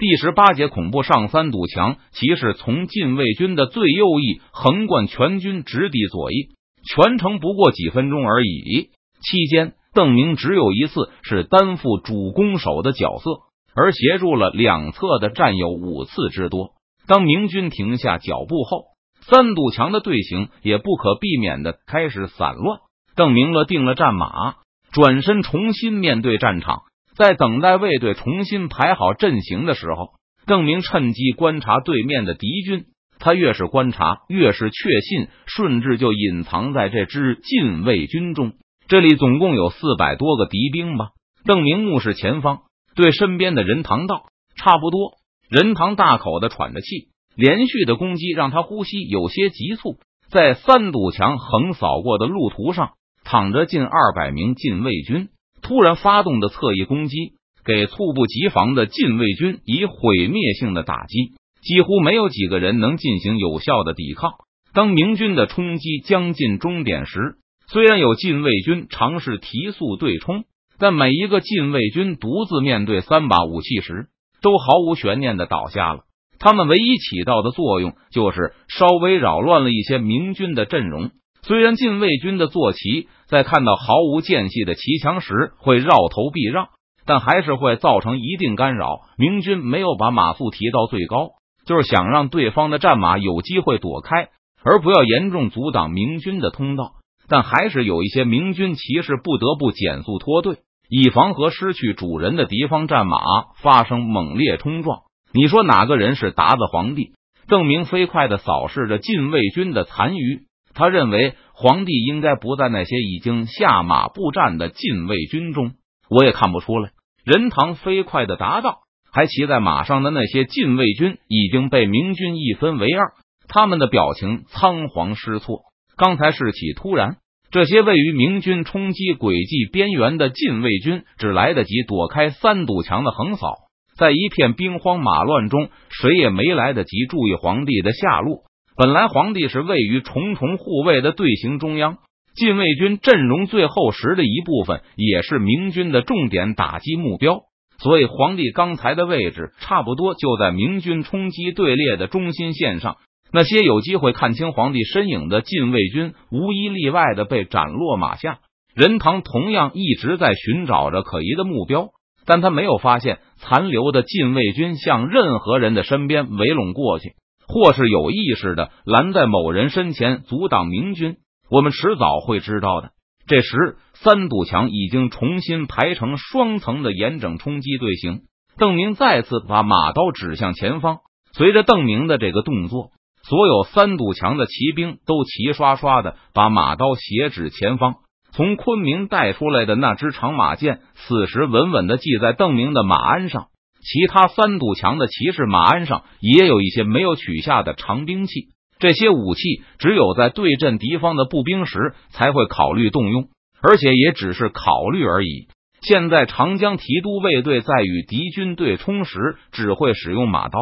第十八节恐怖上三堵墙，骑士从禁卫军的最右翼横贯全军，直抵左翼，全程不过几分钟而已。期间，邓明只有一次是担负主攻手的角色，而协助了两侧的战友五次之多。当明军停下脚步后，三堵墙的队形也不可避免的开始散乱。邓明了定了战马，转身重新面对战场。在等待卫队重新排好阵型的时候，邓明趁机观察对面的敌军。他越是观察，越是确信顺治就隐藏在这支禁卫军中。这里总共有四百多个敌兵吧？邓明目视前方，对身边的任堂道：“差不多。”任堂大口的喘着气，连续的攻击让他呼吸有些急促。在三堵墙横扫过的路途上，躺着近二百名禁卫军。突然发动的侧翼攻击，给猝不及防的禁卫军以毁灭性的打击，几乎没有几个人能进行有效的抵抗。当明军的冲击将近终点时，虽然有禁卫军尝试提速对冲，但每一个禁卫军独自面对三把武器时，都毫无悬念的倒下了。他们唯一起到的作用，就是稍微扰乱了一些明军的阵容。虽然禁卫军的坐骑在看到毫无间隙的骑墙时会绕头避让，但还是会造成一定干扰。明军没有把马速提到最高，就是想让对方的战马有机会躲开，而不要严重阻挡明军的通道。但还是有一些明军骑士不得不减速脱队，以防和失去主人的敌方战马发生猛烈冲撞。你说哪个人是达子皇帝？邓明飞快的扫视着禁卫军的残余。他认为皇帝应该不在那些已经下马布战的禁卫军中，我也看不出来。任堂飞快的答道：“还骑在马上的那些禁卫军已经被明军一分为二，他们的表情仓皇失措。刚才士气突然，这些位于明军冲击轨迹边缘的禁卫军只来得及躲开三堵墙的横扫，在一片兵荒马乱中，谁也没来得及注意皇帝的下落。”本来皇帝是位于重重护卫的队形中央，禁卫军阵容最厚实的一部分，也是明军的重点打击目标。所以皇帝刚才的位置差不多就在明军冲击队列的中心线上。那些有机会看清皇帝身影的禁卫军，无一例外的被斩落马下。任堂同样一直在寻找着可疑的目标，但他没有发现残留的禁卫军向任何人的身边围拢过去。或是有意识的拦在某人身前阻挡明军，我们迟早会知道的。这时，三堵墙已经重新排成双层的严整冲击队形。邓明再次把马刀指向前方，随着邓明的这个动作，所有三堵墙的骑兵都齐刷刷的把马刀斜指前方。从昆明带出来的那支长马剑，此时稳稳的系在邓明的马鞍上。其他三堵墙的骑士马鞍上也有一些没有取下的长兵器，这些武器只有在对阵敌方的步兵时才会考虑动用，而且也只是考虑而已。现在长江提督卫队在与敌军对冲时，只会使用马刀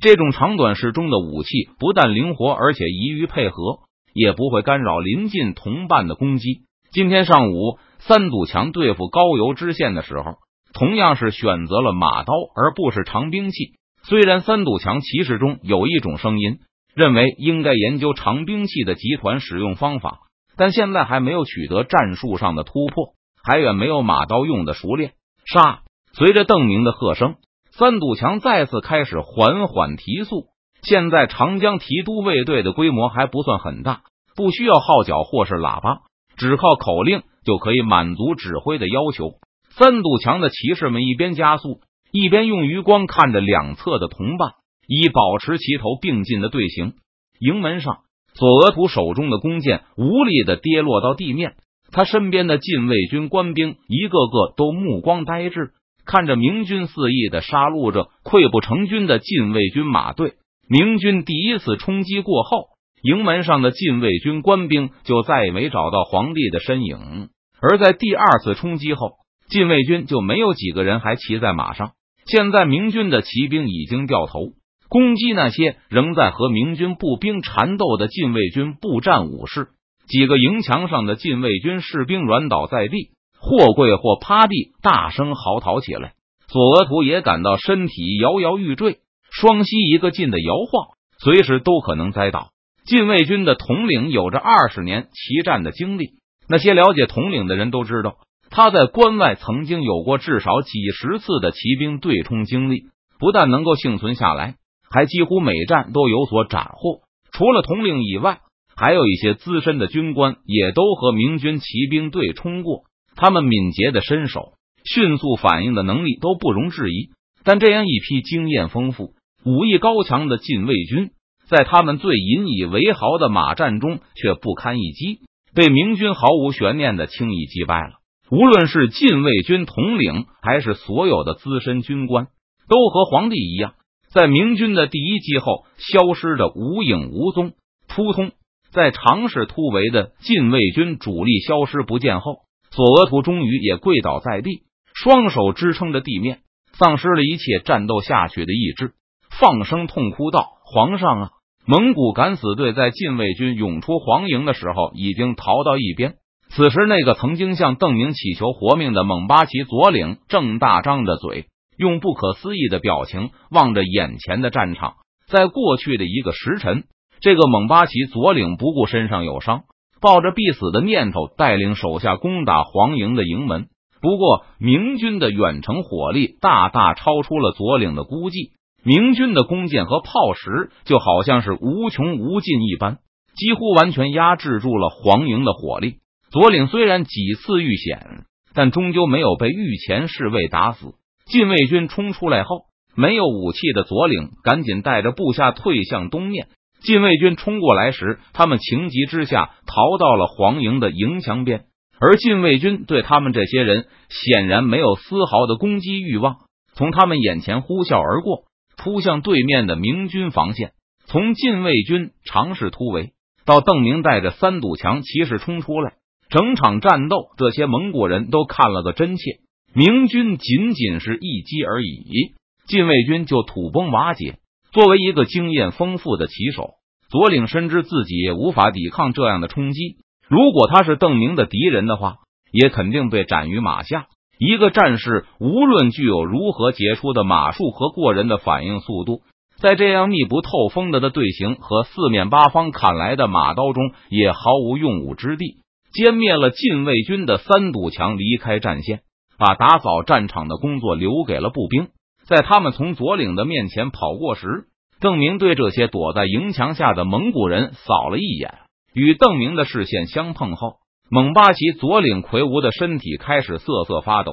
这种长短适中的武器，不但灵活，而且易于配合，也不会干扰临近同伴的攻击。今天上午，三堵墙对付高邮知县的时候。同样是选择了马刀，而不是长兵器。虽然三堵墙骑士中有一种声音认为应该研究长兵器的集团使用方法，但现在还没有取得战术上的突破，还远没有马刀用的熟练。杀！随着邓明的喝声，三堵墙再次开始缓缓提速。现在长江提督卫队的规模还不算很大，不需要号角或是喇叭，只靠口令就可以满足指挥的要求。三堵墙的骑士们一边加速，一边用余光看着两侧的同伴，以保持齐头并进的队形。营门上，索额图手中的弓箭无力的跌落到地面，他身边的禁卫军官兵一个个都目光呆滞，看着明军肆意的杀戮着溃不成军的禁卫军马队。明军第一次冲击过后，营门上的禁卫军官兵就再也没找到皇帝的身影，而在第二次冲击后。禁卫军就没有几个人还骑在马上。现在明军的骑兵已经掉头攻击那些仍在和明军步兵缠斗的禁卫军步战武士。几个营墙上的禁卫军士兵软倒在地，或跪或趴地，大声嚎啕起来。索额图也感到身体摇摇欲坠，双膝一个劲的摇晃，随时都可能栽倒。禁卫军的统领有着二十年骑战的经历，那些了解统领的人都知道，他在关外曾经有过至少几十次的骑兵对冲经历，不但能够幸存下来，还几乎每战都有所斩获。除了统领以外，还有一些资深的军官也都和明军骑兵对冲过，他们敏捷的身手、迅速反应的能力都不容置疑。但这样一批经验丰富、武艺高强的禁卫军。在他们最引以为豪的马战中，却不堪一击，被明军毫无悬念的轻易击败了。无论是禁卫军统领，还是所有的资深军官，都和皇帝一样，在明军的第一击后消失的无影无踪。扑通，在尝试突围的禁卫军主力消失不见后，索额图终于也跪倒在地，双手支撑着地面，丧失了一切战斗下去的意志，放声痛哭道：“皇上啊！”蒙古敢死队在禁卫军涌出黄营的时候，已经逃到一边。此时，那个曾经向邓明乞求活命的蒙巴旗左领正大张着嘴，用不可思议的表情望着眼前的战场。在过去的一个时辰，这个蒙巴旗左领不顾身上有伤，抱着必死的念头，带领手下攻打黄营的营门。不过，明军的远程火力大大超出了左领的估计。明军的弓箭和炮石就好像是无穷无尽一般，几乎完全压制住了黄营的火力。左领虽然几次遇险，但终究没有被御前侍卫打死。禁卫军冲出来后，没有武器的左领赶紧带着部下退向东面。禁卫军冲过来时，他们情急之下逃到了黄营的营墙边，而禁卫军对他们这些人显然没有丝毫的攻击欲望，从他们眼前呼啸而过。扑向对面的明军防线，从禁卫军尝试突围到邓明带着三堵墙骑士冲出来，整场战斗这些蒙古人都看了个真切。明军仅仅是一击而已，禁卫军就土崩瓦解。作为一个经验丰富的骑手，左领深知自己也无法抵抗这样的冲击。如果他是邓明的敌人的话，也肯定被斩于马下。一个战士无论具有如何杰出的马术和过人的反应速度，在这样密不透风的的队形和四面八方砍来的马刀中，也毫无用武之地。歼灭了禁卫军的三堵墙，离开战线，把打扫战场的工作留给了步兵。在他们从左领的面前跑过时，邓明对这些躲在营墙下的蒙古人扫了一眼，与邓明的视线相碰后。蒙巴旗左领魁梧的身体开始瑟瑟发抖，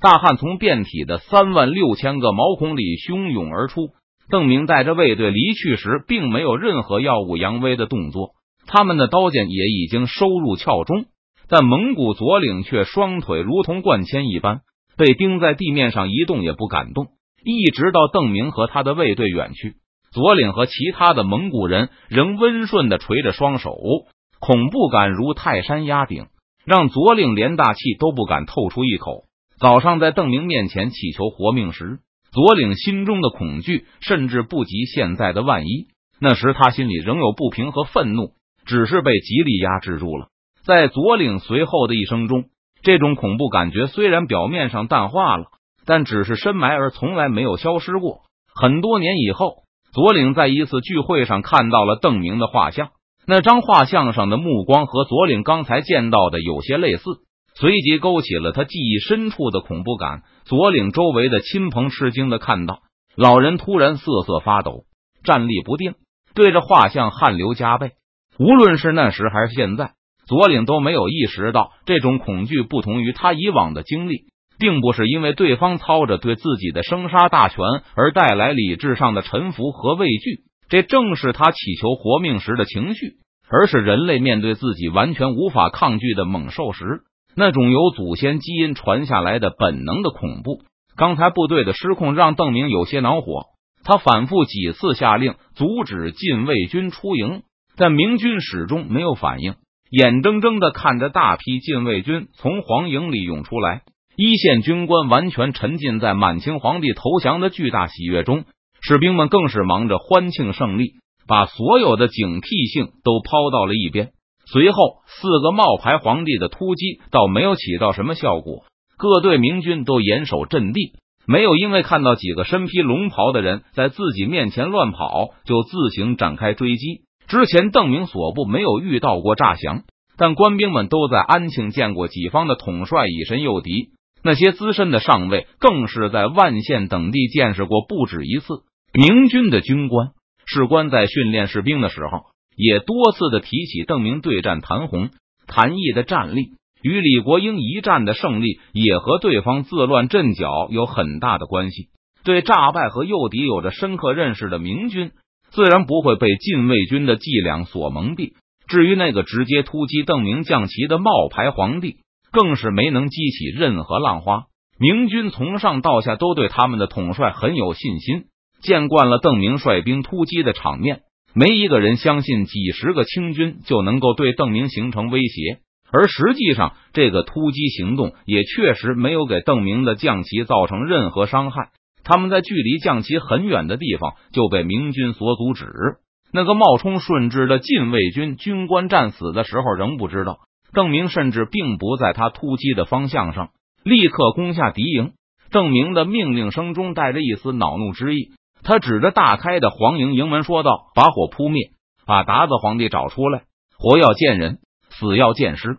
大汗从遍体的三万六千个毛孔里汹涌而出。邓明带着卫队离去时，并没有任何耀武扬威的动作，他们的刀剑也已经收入鞘中，但蒙古左领却双腿如同灌铅一般，被钉在地面上一动也不敢动，一直到邓明和他的卫队远去，左领和其他的蒙古人仍温顺的垂着双手。恐怖感如泰山压顶，让左领连大气都不敢透出一口。早上在邓明面前祈求活命时，左领心中的恐惧甚至不及现在的万一。那时他心里仍有不平和愤怒，只是被极力压制住了。在左领随后的一生中，这种恐怖感觉虽然表面上淡化了，但只是深埋而从来没有消失过。很多年以后，左领在一次聚会上看到了邓明的画像。那张画像上的目光和左领刚才见到的有些类似，随即勾起了他记忆深处的恐怖感。左领周围的亲朋吃惊的看到老人突然瑟瑟发抖，站立不定，对着画像汗流浃背。无论是那时还是现在，左领都没有意识到这种恐惧不同于他以往的经历，并不是因为对方操着对自己的生杀大权而带来理智上的臣服和畏惧。这正是他祈求活命时的情绪，而是人类面对自己完全无法抗拒的猛兽时那种由祖先基因传下来的本能的恐怖。刚才部队的失控让邓明有些恼火，他反复几次下令阻止禁卫军出营，但明军始终没有反应，眼睁睁的看着大批禁卫军从黄营里涌出来，一线军官完全沉浸在满清皇帝投降的巨大喜悦中。士兵们更是忙着欢庆胜利，把所有的警惕性都抛到了一边。随后，四个冒牌皇帝的突击倒没有起到什么效果，各队明军都严守阵地，没有因为看到几个身披龙袍的人在自己面前乱跑，就自行展开追击。之前邓明所部没有遇到过诈降，但官兵们都在安庆见过己方的统帅以身诱敌。那些资深的上尉更是在万县等地见识过不止一次。明军的军官士官在训练士兵的时候，也多次的提起邓明对战谭红、谭毅的战力。与李国英一战的胜利，也和对方自乱阵脚有很大的关系。对诈败和诱敌有着深刻认识的明军，自然不会被禁卫军的伎俩所蒙蔽。至于那个直接突击邓明将旗的冒牌皇帝，更是没能激起任何浪花。明军从上到下都对他们的统帅很有信心，见惯了邓明率兵突击的场面，没一个人相信几十个清军就能够对邓明形成威胁。而实际上，这个突击行动也确实没有给邓明的将旗造成任何伤害。他们在距离将旗很远的地方就被明军所阻止。那个冒充顺治的禁卫军军官战死的时候，仍不知道邓明甚至并不在他突击的方向上，立刻攻下敌营。邓明的命令声中带着一丝恼怒之意，他指着大开的黄营营门说道：“把火扑灭，把达子皇帝找出来，活要见人。”死要见尸。